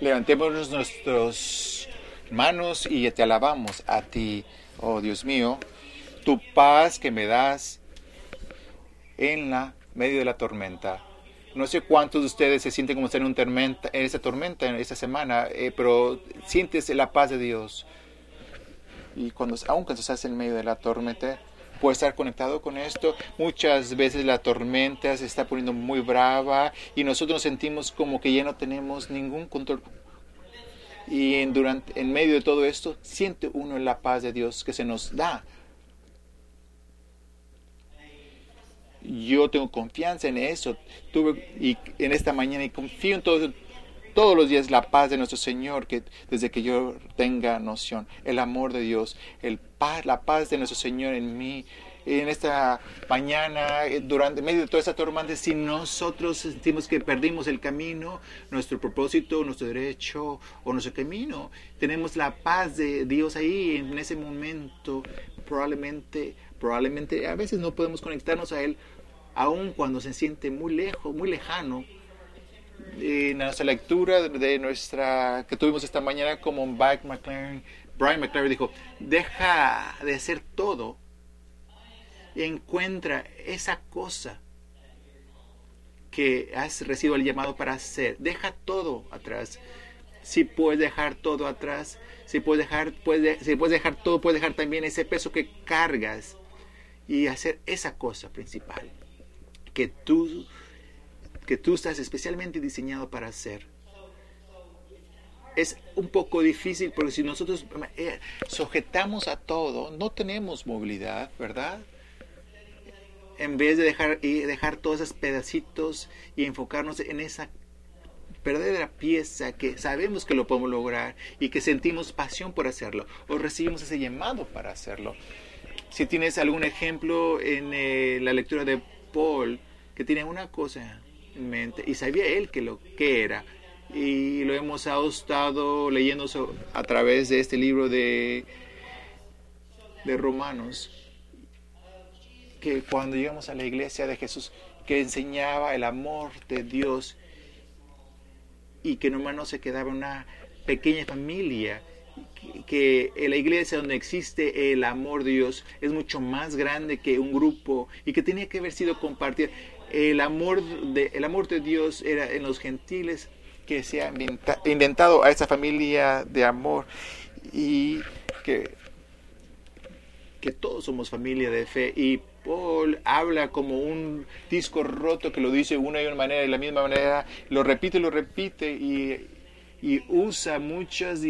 Levantemos nuestras manos y te alabamos a ti, oh Dios mío, tu paz que me das en la medio de la tormenta. No sé cuántos de ustedes se sienten como estar en, un tormenta, en esa tormenta en esta semana, eh, pero sientes la paz de Dios. Y cuando, aun cuando estás en medio de la tormenta, puedes estar conectado con esto. Muchas veces la tormenta se está poniendo muy brava y nosotros nos sentimos como que ya no tenemos ningún control. Y en, durante, en medio de todo esto, siente uno la paz de Dios que se nos da yo tengo confianza en eso. Tuve y en esta mañana y confío en todo, todos los días la paz de nuestro Señor, que desde que yo tenga noción, el amor de Dios, el paz, la paz de nuestro Señor en mí. En esta mañana, eh, durante medio de toda esta tormenta, si nosotros sentimos que perdimos el camino, nuestro propósito, nuestro derecho o nuestro camino, tenemos la paz de Dios ahí en ese momento. Probablemente, probablemente a veces no podemos conectarnos a Él, aun cuando se siente muy lejos, muy lejano. En nuestra lectura de nuestra que tuvimos esta mañana, como Brian McLaren, Brian McLaren dijo, deja de hacer todo y encuentra esa cosa que has recibido el llamado para hacer. Deja todo atrás. Si puedes dejar todo atrás, si puedes dejar, puedes, si puedes dejar todo, puedes dejar también ese peso que cargas y hacer esa cosa principal que tú, que tú estás especialmente diseñado para hacer. Es un poco difícil porque si nosotros eh, sujetamos a todo, no tenemos movilidad, ¿verdad? En vez de dejar, y dejar todos esos pedacitos y enfocarnos en esa verdadera pieza que sabemos que lo podemos lograr y que sentimos pasión por hacerlo o recibimos ese llamado para hacerlo. Si tienes algún ejemplo en eh, la lectura de Paul, que tiene una cosa y sabía él que lo que era. Y lo hemos estado leyendo a través de este libro de, de Romanos, que cuando llegamos a la iglesia de Jesús, que enseñaba el amor de Dios y que nomás no se quedaba una pequeña familia, que en la iglesia donde existe el amor de Dios es mucho más grande que un grupo y que tenía que haber sido compartido. El amor de, el amor de Dios era en los gentiles que se ha inventado a esa familia de amor y que, que todos somos familia de fe. Y Paul habla como un disco roto que lo dice una y una manera y la misma manera lo repite lo repite y, y usa muchas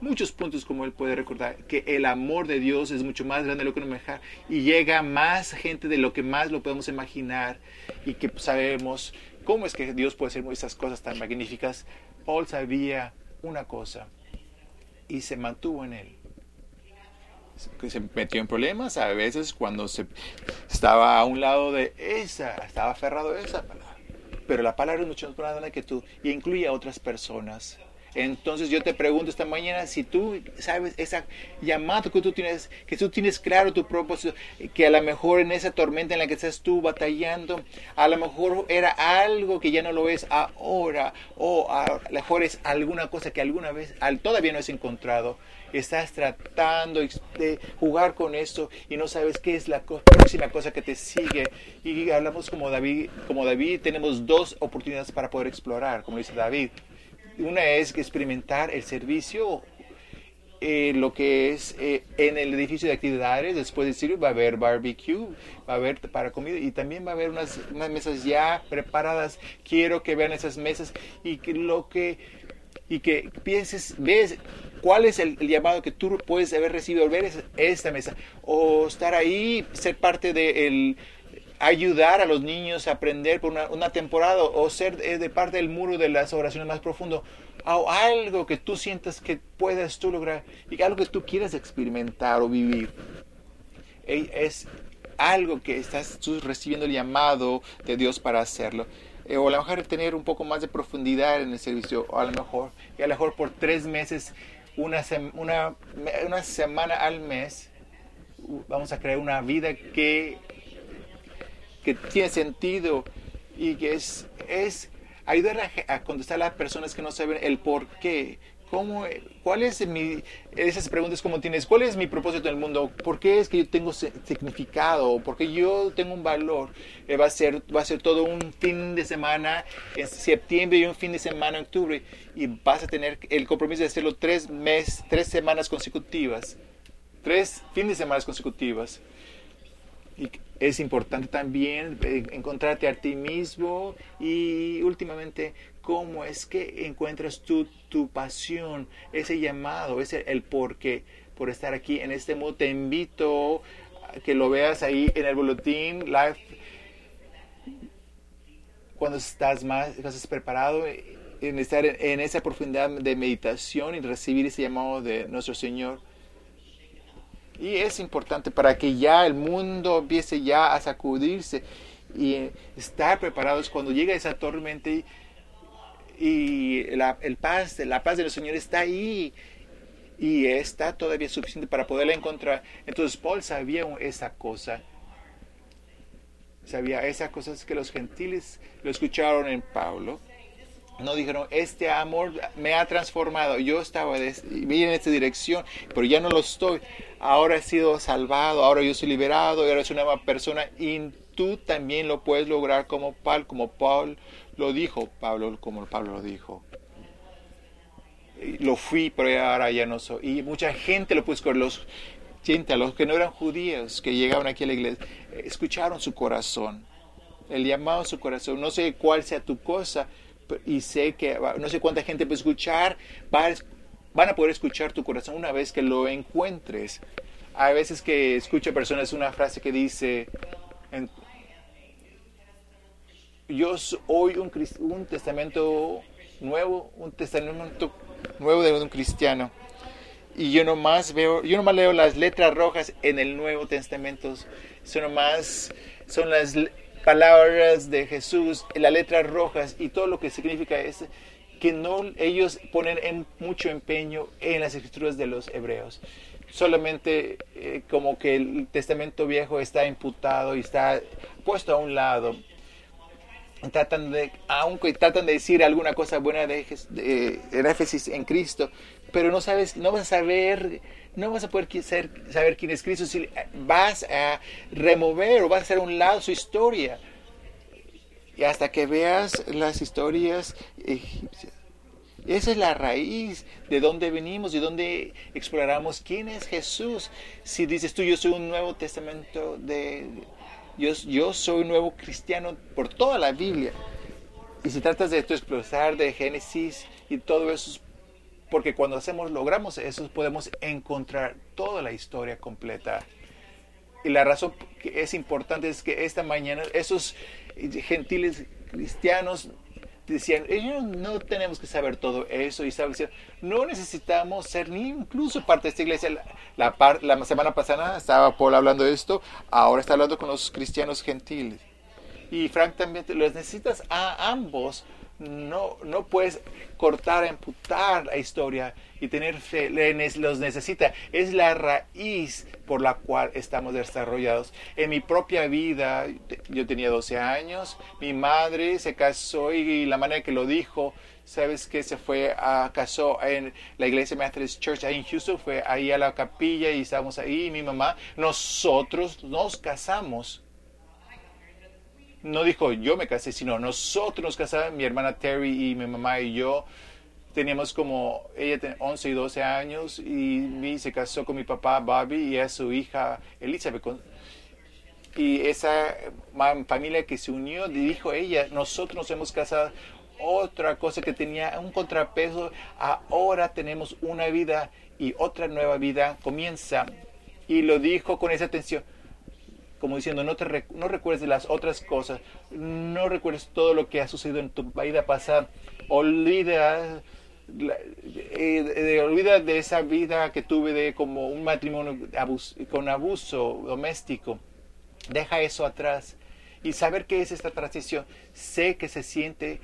muchos puntos como él puede recordar, que el amor de Dios es mucho más grande de lo que nos imaginar y llega más gente de lo que más lo podemos imaginar y que sabemos cómo es que Dios puede hacer esas cosas tan magníficas. Paul sabía una cosa y se mantuvo en él. Se metió en problemas a veces cuando se estaba a un lado de esa, estaba aferrado a esa palabra. Pero la palabra es mucho más grande que tú y incluye a otras personas entonces yo te pregunto esta mañana si tú sabes esa llamado que tú tienes, que tú tienes claro tu propósito, que a lo mejor en esa tormenta en la que estás tú batallando, a lo mejor era algo que ya no lo es ahora, o a lo mejor es alguna cosa que alguna vez todavía no has encontrado. Estás tratando de jugar con esto y no sabes qué es la próxima cosa que te sigue. Y hablamos como David, como David, tenemos dos oportunidades para poder explorar, como dice David una es experimentar el servicio, eh, lo que es eh, en el edificio de actividades, después de decir va a haber barbecue, va a haber para comida y también va a haber unas, mesas ya preparadas. Quiero que vean esas mesas y que lo que y que pienses, ves cuál es el, llamado que tú puedes haber recibido al ver esta mesa o estar ahí, ser parte del ayudar a los niños a aprender por una, temporada o ser de parte del muro de las oraciones más profundo, o algo que tú sientas que puedes tú lograr y algo que tú quieras experimentar o vivir. Es algo que estás tú recibiendo el llamado de Dios para hacerlo. Eh, o a lo mejor tener un poco más de profundidad en el servicio, o a lo mejor, y a lo mejor por tres meses, una, una, una semana al mes, vamos a crear una vida que que tiene sentido y que es, es ayudar a, contestar a las personas que no saben el por qué. ¿Cómo, ¿Cuál es mi, esas preguntas como tienes, cuál es mi propósito en el mundo? ¿Por qué es que yo tengo significado? ¿Por qué yo tengo un valor? Eh, va, a ser, va a ser todo un fin de semana en septiembre y un fin de semana en octubre y vas a tener el compromiso de hacerlo tres meses, tres semanas consecutivas, tres fines de semana consecutivas. Y es importante también eh, encontrarte a ti mismo y últimamente cómo es que encuentras tu, tu pasión, ese llamado, ese el por qué, por estar aquí en este modo. Te invito a que lo veas ahí en el boletín live cuando estás más, estás preparado en estar en esa profundidad de meditación y recibir ese llamado de nuestro Señor y es importante para que ya el mundo empiece ya a sacudirse y estar preparados cuando llega esa tormenta y, la, el paz, la paz del Señor está ahí y está todavía suficiente para poderla encontrar. Entonces Paul sabía esa cosa. Sabía esas cosas que los gentiles lo escucharon en Pablo no dijeron, este amor me ha transformado. Yo estaba en esta dirección, pero ya no lo estoy. Ahora he sido salvado, ahora yo soy liberado, ahora soy una nueva persona. Y tú también lo puedes lograr como Paul, como Paul lo dijo, Pablo, como Pablo lo dijo. Lo fui, pero ahora ya no soy. Y mucha gente lo puso, los, los que no eran judíos, que llegaban aquí a la iglesia, escucharon su corazón. El llamado su corazón. No sé cuál sea tu cosa, y sé que no sé cuánta gente puede escuchar, van a poder escuchar tu corazón una vez que lo encuentres. Hay veces que escucho personas una frase que dice, yo soy un, un testamento nuevo, un testamento nuevo de un cristiano. Y yo nomás veo, yo nomás leo las letras rojas en el Nuevo Testamento. Son nomás, son las palabras de Jesús, las letras rojas y todo lo que significa es que no ellos ponen en mucho empeño en las escrituras de los hebreos. Solamente eh, como que el Testamento Viejo está imputado y está puesto a un lado. Tratan de, aunque tratan de decir alguna cosa buena de, de, de Éfesis en Cristo, pero no sabes, no vas a saber no vas a poder saber quién es Cristo si vas a remover o vas a hacer a un lado su historia. Y hasta que veas las historias egipcias. Esa es la raíz de dónde venimos y dónde exploramos quién es Jesús. Si dices tú, yo soy un nuevo testamento de... Yo, yo soy un nuevo cristiano por toda la Biblia. Y si tratas de explorar de Génesis y todo eso porque cuando hacemos, logramos eso, podemos encontrar toda la historia completa. Y la razón que es importante es que esta mañana esos gentiles cristianos decían, ellos no tenemos que saber todo eso y saben, no necesitamos ser ni incluso parte de esta iglesia. La, la, la semana pasada estaba Paul hablando de esto, ahora está hablando con los cristianos gentiles. Y Frank también, los necesitas a ambos no, no puedes cortar, amputar la historia y tener fe, los necesita. Es la raíz por la cual estamos desarrollados. En mi propia vida, yo tenía 12 años, mi madre se casó y la manera que lo dijo, sabes que se fue a casó en la iglesia Methodist Church en Houston, fue ahí a la capilla y estábamos ahí, mi mamá, nosotros nos casamos no dijo yo me casé, sino nosotros nos casamos, mi hermana Terry y mi mamá y yo. Teníamos como, ella tiene 11 y 12 años y se casó con mi papá Bobby y a su hija Elizabeth. Y esa familia que se unió, dijo ella, nosotros nos hemos casado. Otra cosa que tenía un contrapeso, ahora tenemos una vida y otra nueva vida comienza. Y lo dijo con esa atención como diciendo, no, te no recuerdes de las otras cosas, no recuerdes todo lo que ha sucedido en tu vida pasada, olvida, eh, olvida de esa vida que tuve de como un matrimonio con abuso doméstico, deja eso atrás y saber qué es esta transición, sé que se siente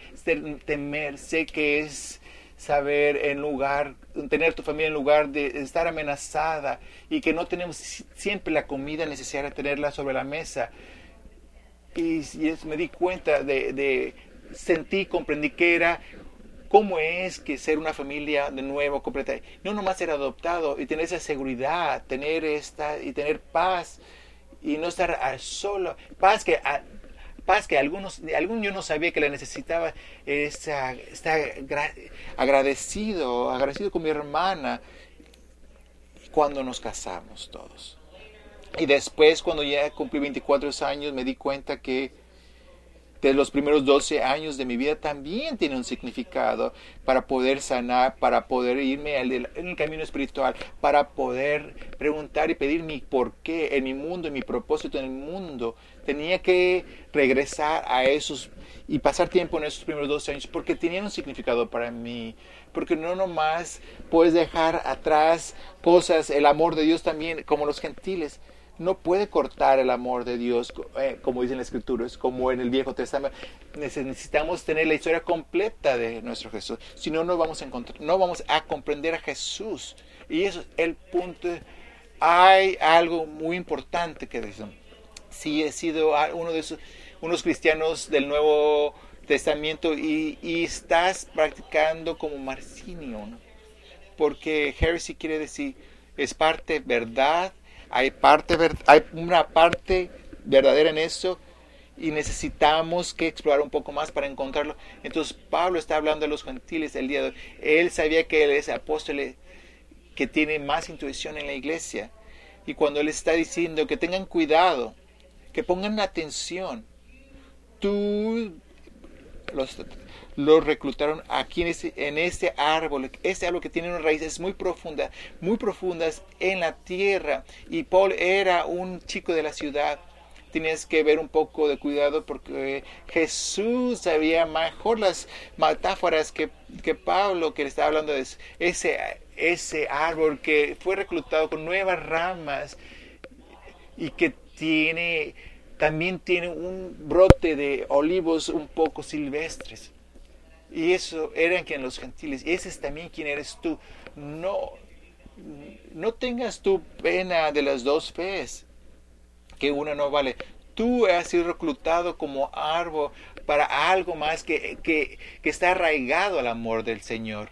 temer, sé que es saber en lugar, tener tu familia en lugar de estar amenazada y que no tenemos siempre la comida necesaria tenerla sobre la mesa. Y, me di cuenta de, sentí, comprendí que era cómo es que ser una familia de nuevo, completa, no nomás ser adoptado y tener esa seguridad, tener esta y tener paz y no estar solo, paz que paz que algunos, algún yo no sabía que la necesitaba, está, está agradecido, agradecido con mi hermana cuando nos casamos todos. Y después, cuando ya cumplí 24 años, me di cuenta que de los primeros 12 años de mi vida también tiene un significado para poder sanar, para poder irme en el camino espiritual, para poder preguntar y pedir mi por qué en mi mundo, en mi propósito en el mundo. Tenía que regresar a esos y pasar tiempo en esos primeros 12 años porque tenían un significado para mí. Porque no nomás puedes dejar atrás cosas, el amor de Dios también, como los gentiles no puede cortar el amor de Dios, eh, como dice en la Escritura, es como en el Viejo Testamento. Necesitamos tener la historia completa de nuestro Jesús, si no, no vamos a encontrar, no vamos a comprender a Jesús. Y eso es el punto. Hay algo muy importante que decir. Si he sido uno de esos, unos cristianos del Nuevo Testamento y, estás practicando como Marcinio, porque heresy quiere decir es parte verdad hay, parte, hay una parte verdadera en eso y necesitamos que explorar un poco más para encontrarlo. Entonces Pablo está hablando de los gentiles el día de hoy. Él sabía que él es apóstol que tiene más intuición en la iglesia. Y cuando él está diciendo que tengan cuidado, que pongan atención, tú los, reclutaron aquí en este, en este árbol, este árbol que tiene unas raíces muy profundas, muy profundas en la tierra. Y Paul era un chico de la ciudad. Tienes que ver un poco de cuidado porque Jesús sabía mejor las metáforas que, que Pablo, que le estaba hablando de ese, ese árbol que fue reclutado con nuevas ramas y que tiene también tiene un brote de olivos un poco silvestres. Y eso eran quien los gentiles. Ese es también quien eres tú. No, no tengas tu pena de las dos fees, que una no vale. Tú has sido reclutado como árbol para algo más que, que, que está arraigado al amor del Señor.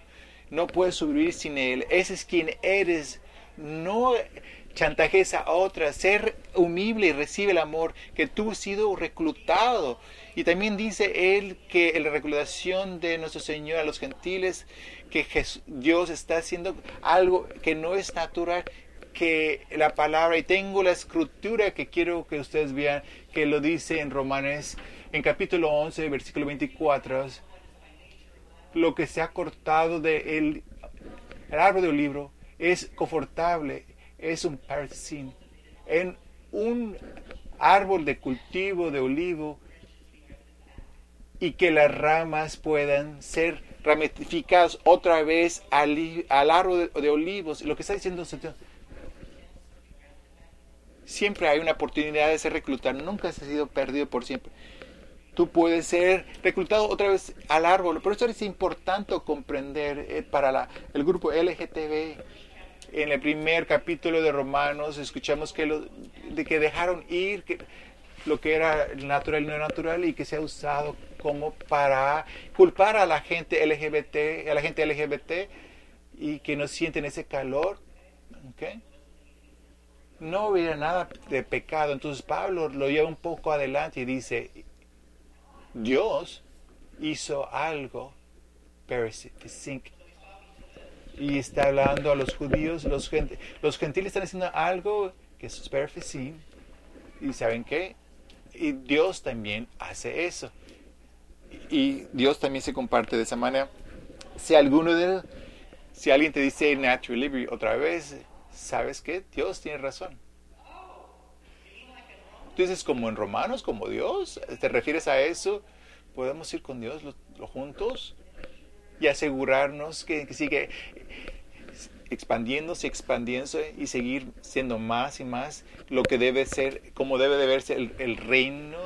No puedes subir sin Él. Ese es quien eres. No chantajes a otras. Ser humilde y recibe el amor que tú has sido reclutado y también dice él que la reclutación de nuestro Señor a los gentiles, que Dios está haciendo algo que no es natural, que la palabra, y tengo la escritura que quiero que ustedes vean, que lo dice en Romanes, en capítulo 11, versículo 24, lo que se ha cortado del el árbol del libro es confortable, es un parsin, en un árbol de cultivo de olivo y que las ramas puedan ser ramificadas otra vez al, al árbol de, olivos. Lo que está diciendo siempre hay una oportunidad de ser reclutado, nunca has sido perdido por siempre. Tú puedes ser reclutado otra vez al árbol. Por eso es importante comprender eh, para la, el grupo LGTB. En el primer capítulo de Romanos escuchamos que, lo, de que dejaron ir lo que era natural y no natural y que se ha usado como para culpar a la gente LGBT, a la gente LGBT y que no sienten ese calor. No hubiera nada de pecado. Entonces Pablo lo lleva un poco adelante y dice, Dios hizo algo y está hablando a los judíos, los, los gentiles están haciendo algo que es perfecto. y saben qué, y Dios también hace eso y Dios también se comparte de esa manera. Si alguno de si alguien te dice natural liberty otra vez, ¿sabes qué? Dios tiene razón. Tú dices como en Romanos, como Dios, ¿te refieres a eso? Podemos ir con Dios los, juntos y asegurarnos que, sigue expandiéndose, expandiéndose y seguir siendo más y más lo que debe ser, como debe de verse el, el reino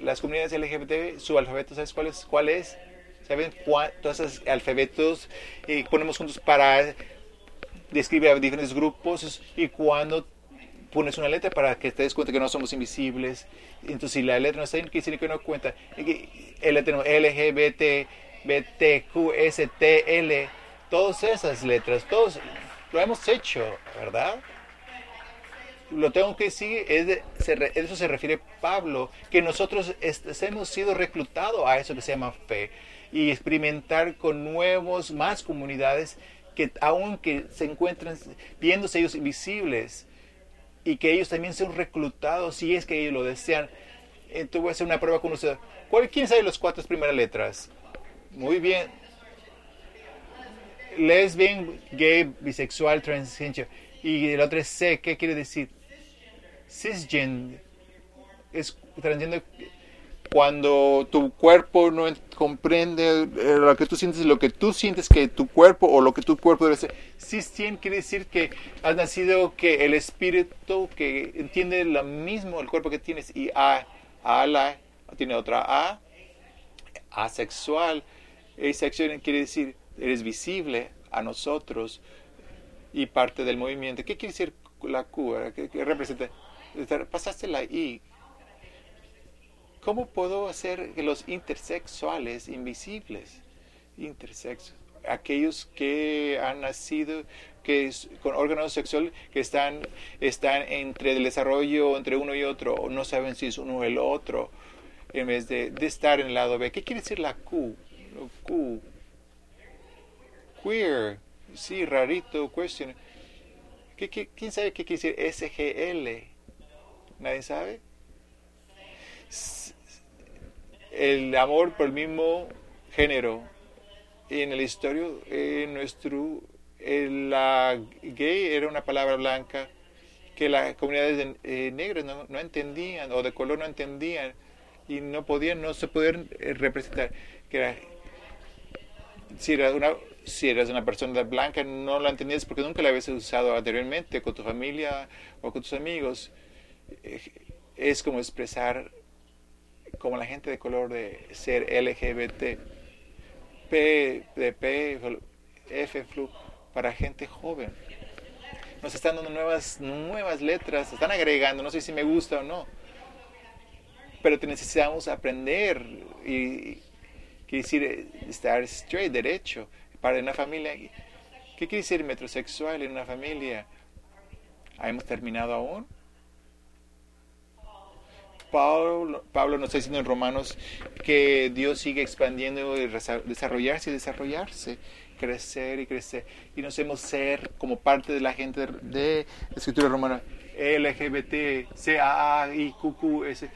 las comunidades LGBT, su alfabeto, ¿sabes cuál es? ¿Cuál es? ¿Saben cuántos alfabetos ponemos juntos para describir a diferentes grupos? Y cuando pones una letra para que te des cuenta que no somos invisibles. Entonces, si la letra no está ahí, quiere decir que no cuenta. L, G, B, T, B, T, Q, S, T, L, todas esas letras, todos lo hemos hecho, ¿verdad? Lo tengo que decir, es eso se refiere Pablo, que nosotros hemos sido reclutados a eso que se llama fe y experimentar con nuevos, más comunidades que aunque se encuentran viéndose ellos invisibles y que ellos también sean reclutados si es que ellos lo desean. Entonces voy a hacer una prueba con ustedes. ¿Quién sabe las cuatro primeras letras? Muy bien. Lesbian, gay, bisexual, transgénero. Y el otro es C. ¿Qué quiere decir? Cisgen. Es transgénero cuando tu cuerpo no comprende eh, lo que tú sientes, lo que tú sientes que tu cuerpo o lo que tu cuerpo debe ser. Cisgen quiere decir que has nacido que el espíritu que entiende lo mismo el cuerpo que tienes y A, A, tiene otra A, asexual. Asexual quiere decir eres visible a nosotros y parte del movimiento. ¿Qué quiere decir la Q? ¿Qué, representa? Pasaste la I. ¿Cómo puedo hacer que los intersexuales invisibles? Intersexos. Aquellos que han nacido que con órganos sexuales que están, están entre el desarrollo entre uno y otro, o no saben si es uno o el otro, en vez de, de estar en el lado B. ¿Qué quiere decir la Q? Q queer, sí, rarito, question. quién sabe qué quiere decir SGL? ¿Nadie sabe? El amor por el mismo género. En el historia, en nuestro, la gay era una palabra blanca que las comunidades eh, negras no, no, entendían o de color no entendían y no podían, no se podían eh, representar. Que era, si era una, si eres una persona blanca no la entendías porque nunca la habías usado anteriormente con tu familia o con tus amigos. Eh, es como expresar como la gente de color de ser LGBT. P de F, flu, para gente joven. Nos están dando nuevas, nuevas letras, están agregando, no sé si me gusta o no. Pero necesitamos aprender y, quiere decir eh, estar straight, derecho para una familia. ¿Qué quiere decir metrosexual en una familia? ¿Hemos terminado aún? Pablo, Pablo nos está diciendo en Romanos que Dios sigue expandiendo y desarrollarse y desarrollarse, crecer y crecer. Y nos hemos ser como parte de la gente de, la escritura romana. LGBT, CAA, y S.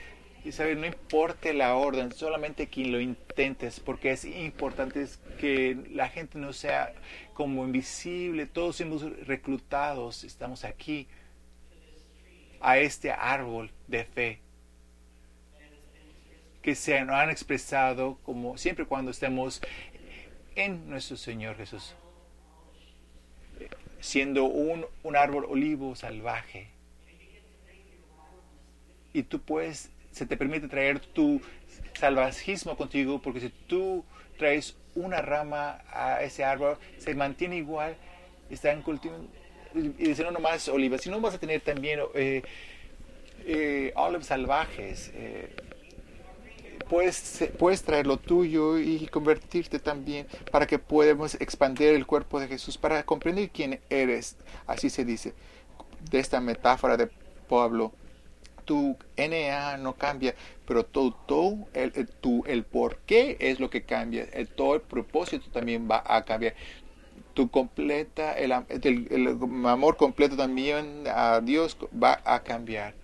Y sabe, no importa la orden, solamente quien lo intentes, porque es importante que la gente no sea como invisible, todos hemos reclutados, estamos aquí a este árbol de fe que se han expresado como siempre cuando estemos en nuestro Señor Jesús, siendo un, un árbol olivo salvaje. Y tú puedes se te permite traer tu salvajismo contigo, porque si tú traes una rama a ese árbol, se mantiene igual, está en cultivo, y dice no nomás olivas, sino vas a tener también eh, eh, olives salvajes. Eh, puedes, puedes traer lo tuyo y convertirte también para que podamos expandir el cuerpo de Jesús, para comprender quién eres, así se dice, de esta metáfora de Pablo tu NA no cambia, pero todo, el, el, tu, el por qué es lo que cambia, todo el propósito también va a cambiar. Tu completa, el, el, amor completo también a Dios va a cambiar.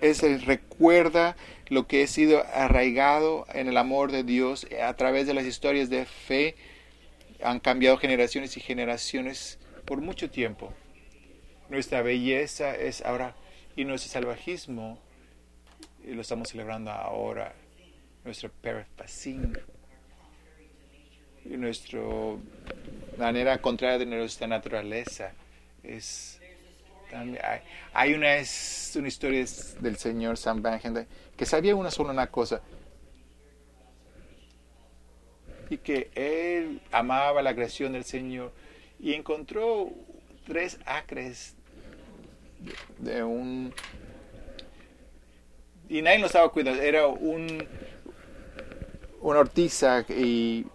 Es el recuerda lo que ha sido arraigado en el amor de Dios a través de las historias de fe. Han cambiado generaciones y generaciones por mucho tiempo. Nuestra belleza es ahora y nuestro salvajismo y lo estamos celebrando ahora, nuestro perfacín y nuestra manera contraria de nuestra naturaleza es hay, hay una, es una historia del señor Sam Bangen que sabía una sola cosa y que él amaba la creación del Señor y encontró tres acres de un... Y nadie lo estaba cuidando, era un, una ortiza y,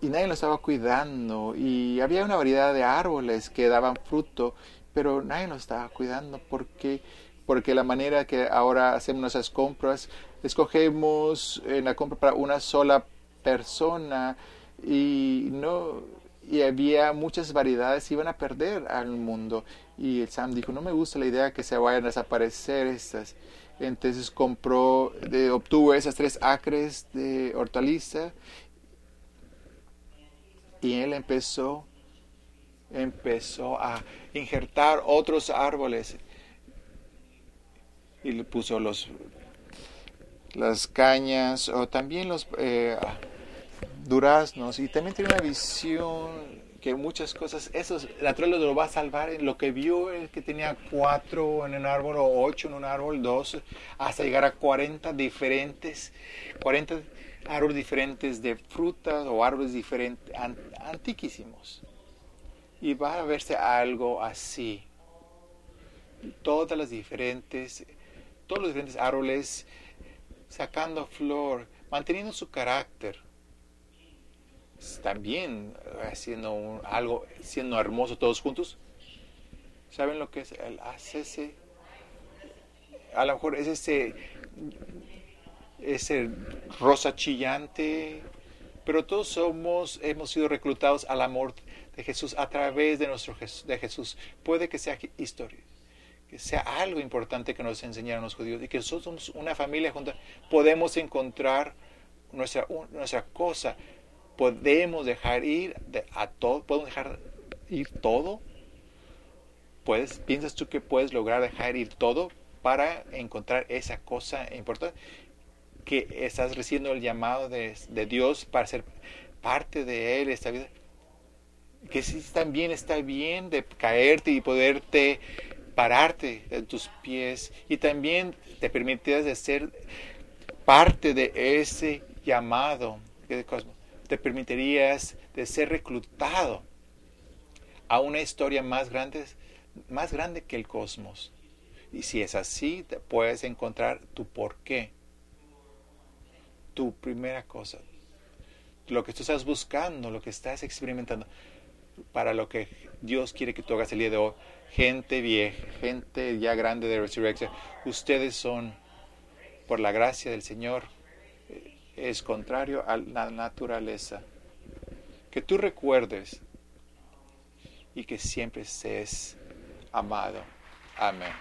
y nadie lo estaba cuidando. Y había una variedad de árboles que daban fruto, pero nadie lo estaba cuidando. Porque, porque la manera que ahora hacemos nuestras compras, escogemos en la compra para una sola persona y no y había muchas variedades iban a perder al mundo. Y el Sam dijo no me gusta la idea que se vayan a desaparecer estas entonces compró obtuvo esas tres acres de hortaliza y él empezó empezó a injertar otros árboles y le puso los las cañas o también los eh, duraznos y también tiene una visión que muchas cosas, eso natural lo va a salvar lo que vio el que tenía cuatro en un árbol o ocho en un árbol, dos, hasta llegar a 40 diferentes, 40 árboles diferentes de frutas o árboles diferentes, antiquísimos. Y va a verse algo así. Todas las diferentes, todos los diferentes árboles sacando flor, manteniendo su carácter también haciendo algo, siendo hermoso todos juntos. ¿Saben lo que es el ACC? A lo mejor es ese, ese rosa chillante, pero todos somos, hemos sido reclutados al amor de Jesús a través de nuestro de Jesús. Puede que sea historia, que sea algo importante que nos enseñaron los judíos y que nosotros somos una familia junta. Podemos encontrar nuestra, nuestra cosa podemos dejar ir a todo, podemos dejar ir todo. ¿Puedes, ¿Piensas tú que puedes lograr dejar ir todo para encontrar esa cosa importante? Que estás recibiendo el llamado de, Dios para ser parte de Él esta vida. Que si también está bien de caerte y poderte pararte en tus pies y también te permitirás de ser parte de ese llamado te permitirías de ser reclutado a una historia más grande, más grande que el cosmos. Y si es así, te puedes encontrar tu por qué. Tu primera cosa. Lo que tú estás buscando, lo que estás experimentando, para lo que Dios quiere que tú hagas el día de hoy. Gente vieja, gente ya grande de resurrección. Ustedes son, por la gracia del Señor, es contrario a la naturaleza. Que tú recuerdes y que siempre seas amado. Amén.